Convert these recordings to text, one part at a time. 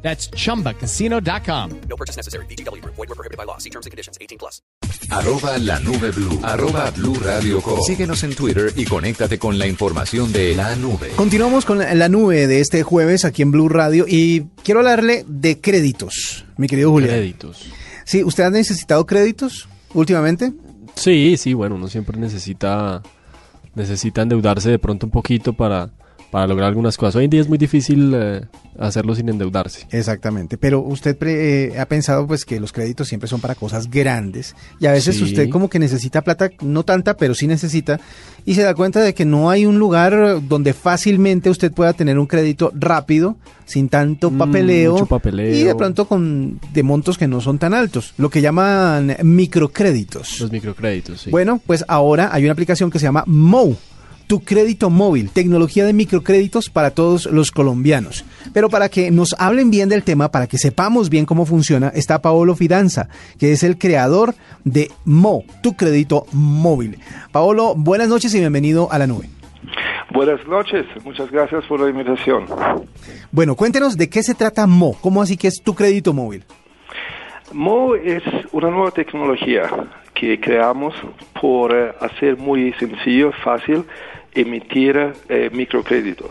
That's chumbacasino.com. No purchase necessary. BGW. Void were prohibited by law. See terms and conditions. 18 plus. Arroba la nube blue. Arroba blue radio com. Síguenos en Twitter y conéctate con la información de la nube. Continuamos con la la nube de este jueves aquí en Blue Radio y quiero hablarle de créditos, mi querido Julián. Créditos. Sí, ¿usted ha necesitado créditos últimamente? Sí, sí, bueno, uno siempre necesita necesita endeudarse de pronto un poquito para, para lograr algunas cosas. Hoy en día es muy difícil eh, hacerlo sin endeudarse. Exactamente, pero usted pre- eh, ha pensado pues que los créditos siempre son para cosas grandes y a veces Sí. usted como que necesita plata, no tanta, pero sí necesita y se da cuenta de que no hay un lugar donde fácilmente usted pueda tener un crédito rápido, sin tanto Mm, papeleo, mucho papeleo. y de pronto con de montos que no son tan altos, lo que llaman microcréditos. Los microcréditos, sí. Bueno, pues ahora hay una aplicación que se llama Mo, tu crédito móvil, tecnología de microcréditos para todos los colombianos. Pero para que nos hablen bien del tema, para que sepamos bien cómo funciona, está Paolo Fidanza, que es el creador de Mo, tu crédito móvil. Paolo, buenas noches y bienvenido a la nube. Buenas noches, muchas gracias por la invitación. Bueno, cuéntenos de qué se trata Mo, cómo así que es tu crédito móvil. Mo es una nueva tecnología que creamos por eh, hacer muy sencillo, fácil, emitir eh, microcréditos.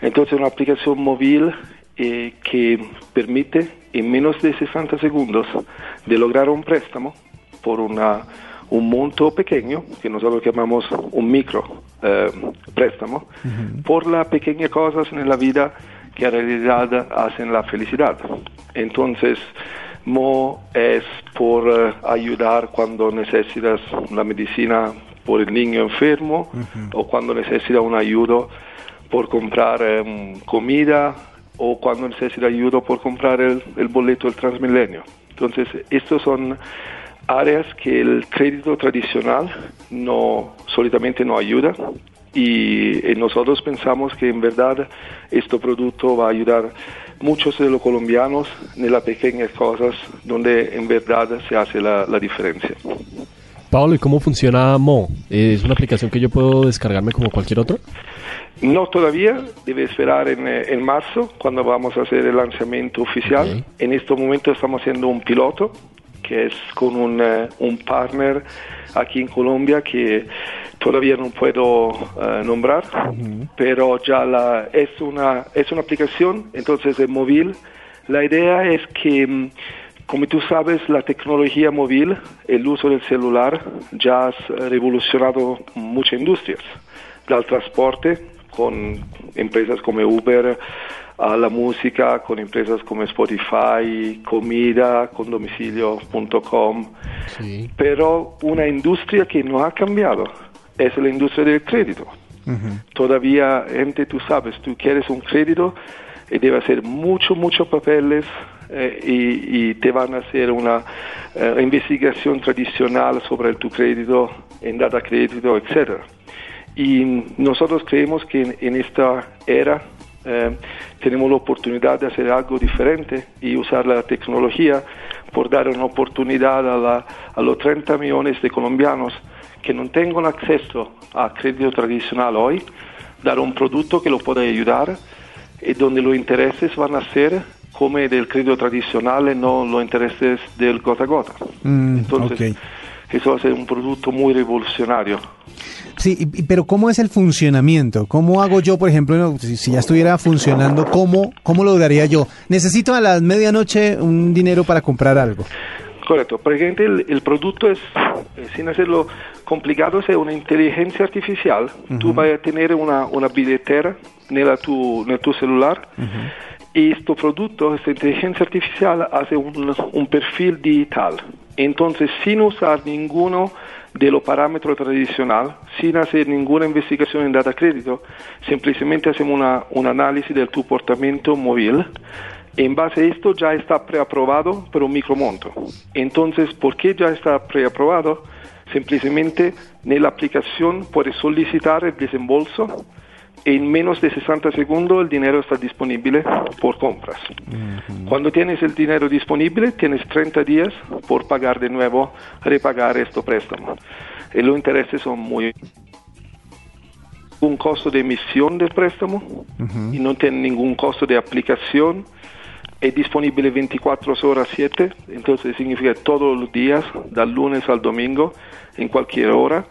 Entonces, una aplicación móvil eh, que permite en menos de 60 segundos de lograr un préstamo por una, un monto pequeño, que nosotros llamamos un micro eh, préstamo, por las pequeñas cosas en la vida que en realidad hacen la felicidad. Entonces, Mo es por eh, ayudar cuando necesitas la medicina por el niño enfermo o cuando necesitas una ayuda por comprar em, comida o cuando necesita ayuda por comprar el, el boleto del Transmilenio. Entonces, estos son áreas que el crédito tradicional no solitamente no ayuda y, eh, nosotros pensamos que en verdad este producto va a ayudar muchos de los colombianos en las pequeñas cosas donde en verdad se hace la, la diferencia. Pablo, ¿y cómo funciona Mo? ¿Es una aplicación que yo puedo descargarme como cualquier otro? No todavía, debe esperar en, eh, en marzo cuando vamos a hacer el lanzamiento oficial. En este momento estamos haciendo un piloto que es con un, eh, un partner aquí en Colombia que todavía no puedo eh, nombrar, pero ya la, es, una, es una aplicación, entonces es móvil. La idea es que, mm, como tú sabes, la tecnología móvil, el uso del celular, ya ha revolucionado muchas industrias, del transporte, con empresas como Uber, a la música, con empresas como Spotify, comida, con domicilio.com, Sí. pero una industria que no ha cambiado es la industria del crédito. Todavía, gente, tú sabes, tú quieres un crédito y debe hacer mucho, muchos papeles eh, y, y te van a hacer una eh, investigación tradicional sobre tu crédito, en data crédito, etcétera. Y nosotros creemos que en, en esta era eh, tenemos la oportunidad de hacer algo diferente y usar la tecnología por dar una oportunidad a, la- a los 30 millones de colombianos que no tengan acceso a crédito tradicional hoy, dar un producto que lo pueda ayudar y donde los intereses van a ser como del crédito tradicional no los intereses del gota a gota. Mm, Entonces, eso va a ser un producto muy revolucionario. Sí, pero ¿cómo es el funcionamiento? ¿Cómo hago yo, por ejemplo, si, ya estuviera funcionando, ¿cómo, ¿cómo lograría yo? Necesito a la medianoche un dinero para comprar algo. Correcto, porque el, el producto es, eh, sin hacerlo complicado, es una inteligencia artificial. Tú vas a tener una, una billetera en tu, en tu celular y este producto, esta inteligencia artificial, hace un, perfil digital. Entonces, sin usar ninguno de los parámetros tradicionales, sin hacer ninguna investigación en data crédito, simplemente hacemos una, un análisis de tu comportamiento móvil En base a esto ya está preaprobado por un micromonto. Entonces, ¿por qué ya está preaprobado? Simplemente en la aplicación puedes solicitar el desembolso en menos de 60 segundos el dinero está disponible por compras. Cuando tienes el dinero disponible, tienes 30 días por pagar de nuevo, repagar este préstamo. Y los intereses son muy un costo de emisión del préstamo y no tiene ningún costo de aplicación. Es disponible 24 horas 7, entonces significa todos los días, del lunes al domingo, en cualquier hora.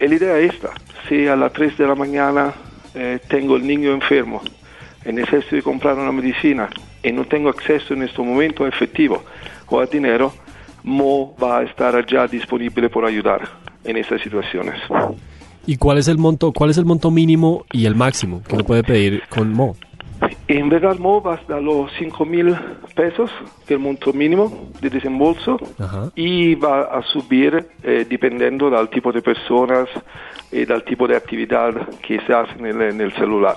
Y la idea es esta, si a las 3 de la mañana eh, tengo el niño enfermo y necesito de comprar una medicina y no tengo acceso en este momento a efectivo o a dinero, Mo va a estar allá disponible por ayudar en estas situaciones. ¿Y cuál es el monto, cuál es el monto mínimo y el máximo que uno puede pedir con Mo? En verdad, Mo va hasta los 5 mil pesos, que es el monto mínimo de desembolso, Ajá. y va a subir eh, dependiendo del tipo de personas y del tipo de actividad que se hace en el, en el celular.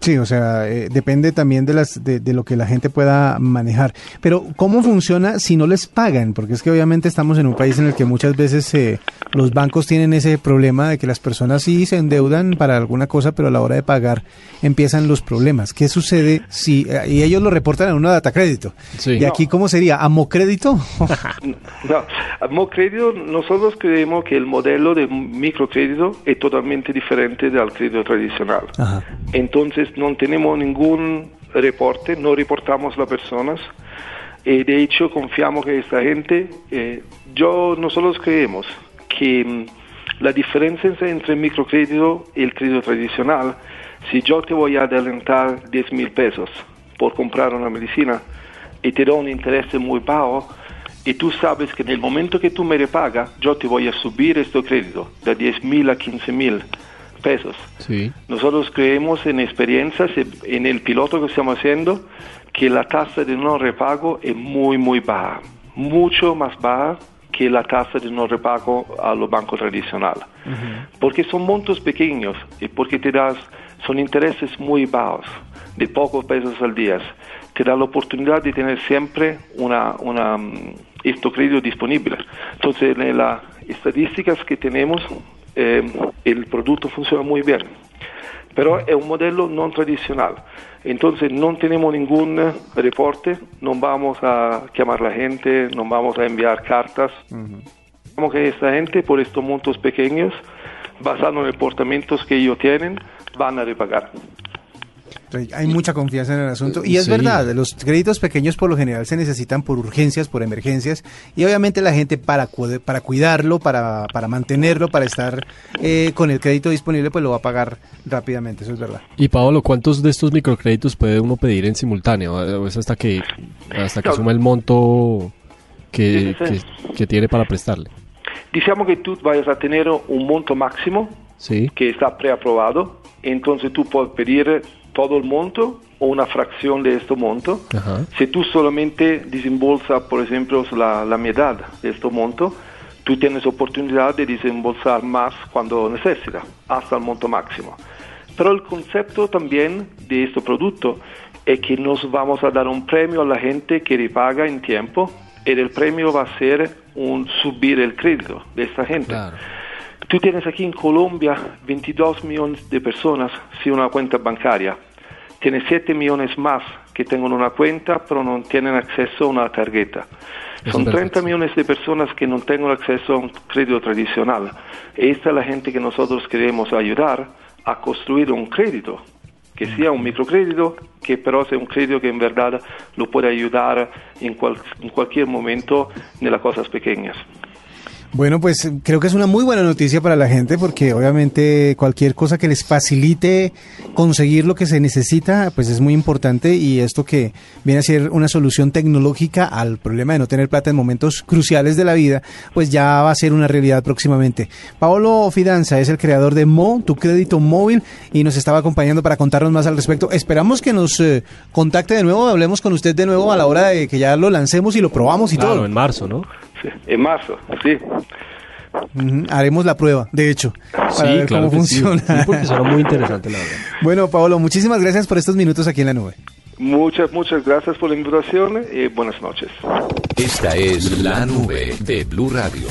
Sí, o sea, eh, depende también de, las, de, de lo que la gente pueda manejar. Pero, ¿cómo funciona si no les pagan? Porque es que obviamente estamos en un país en el que muchas veces eh, los bancos tienen ese problema de que las personas sí se endeudan para alguna cosa, pero a la hora de pagar empiezan los problemas. ¿Qué sucede si... eh, y ellos lo reportan en una data crédito. Sí. ¿Y aquí cómo sería? ¿Amo crédito? No, a Mocrédito nosotros creemos que el modelo de microcrédito es totalmente diferente del crédito tradicional. Ajá. Entonces no tenemos ningún reporte, no reportamos las personas. Y de hecho confiamos que esta gente, eh, yo nosotros creemos que mm, la diferencia entre el microcrédito y el crédito tradicional, si yo te voy a adelantar 10 mil pesos por comprar una medicina y te doy un interés muy bajo, y tú sabes que en el momento que tú me repagas, yo te voy a subir este crédito de 10 mil a 15 mil pesos. Sí. Nosotros creemos en experiencias, en el piloto que estamos haciendo, que la tasa de no repago es muy, muy baja, mucho más baja que la tasa de no repago a los bancos tradicionales. Porque son montos pequeños y porque te das, son intereses muy bajos, de pocos pesos al día. Te da la oportunidad de tener siempre una, una, mm, este crédito disponible. Entonces, en las estadísticas que tenemos, eh, el producto funciona muy bien. Pero es un modelo no tradicional. Entonces no tenemos ningún eh, reporte, no vamos a llamar a la gente, no vamos a enviar cartas. Como que esta gente, por estos montos pequeños, basado en los comportamientos que ellos tienen, van a repagar. Hay mucha confianza en el asunto. Y es Sí. verdad, los créditos pequeños por lo general se necesitan por urgencias, por emergencias. Y obviamente la gente para, cu- para cuidarlo, para, para mantenerlo, para estar eh, con el crédito disponible, pues lo va a pagar rápidamente. Eso es verdad. Y Paolo, ¿cuántos de estos microcréditos puede uno pedir en simultáneo? ¿O es hasta que, hasta que suma el monto que, que- que tiene para prestarle? Diciamo que tú vayas a tener un monto máximo Sí. que está preaprobado, entonces tú puedes pedir todo el monto o una fracción de este monto. Ajá. Si tú solamente desembolsas, por ejemplo, la, la mitad de este monto, tú tienes oportunidad de desembolsar más cuando necesitas, hasta el monto máximo. Pero el concepto también de este producto es que nos vamos a dar un premio a la gente que repaga en tiempo y el premio va a ser un subir el crédito de esta gente. Claro. Tú tienes aquí en Colombia 22 millones de personas sin una cuenta bancaria. Tienes 7 millones más que tienen una cuenta pero no tienen acceso a una tarjeta. Son es 30 perfecto. millones de personas que no tienen acceso a un crédito tradicional. Esta es la gente que nosotros queremos ayudar a construir un crédito, que sea un microcrédito, que pero sea un crédito que en verdad lo puede ayudar en, cual- en cualquier momento en las cosas pequeñas. Bueno, pues eh, creo que es una muy buena noticia para la gente porque obviamente cualquier cosa que les facilite conseguir lo que se necesita, pues es muy importante y esto que viene a ser una solución tecnológica al problema de no tener plata en momentos cruciales de la vida, pues ya va a ser una realidad próximamente. Paolo Fidanza es el creador de Mo, tu crédito móvil, y nos estaba acompañando para contarnos más al respecto. Esperamos que nos eh, contacte de nuevo, hablemos con usted de nuevo a la hora de que ya lo lancemos y lo probamos y Claro, todo. en marzo, ¿no? En marzo, sí. Ujú, Haremos la prueba, de hecho, para ver cómo sí. funciona. Sí, porque suena muy interesante, la verdad. Bueno, Paolo, muchísimas gracias por estos minutos aquí en la nube. Muchas, muchas gracias por la invitación y buenas noches. Esta es la nube de Blue Radio.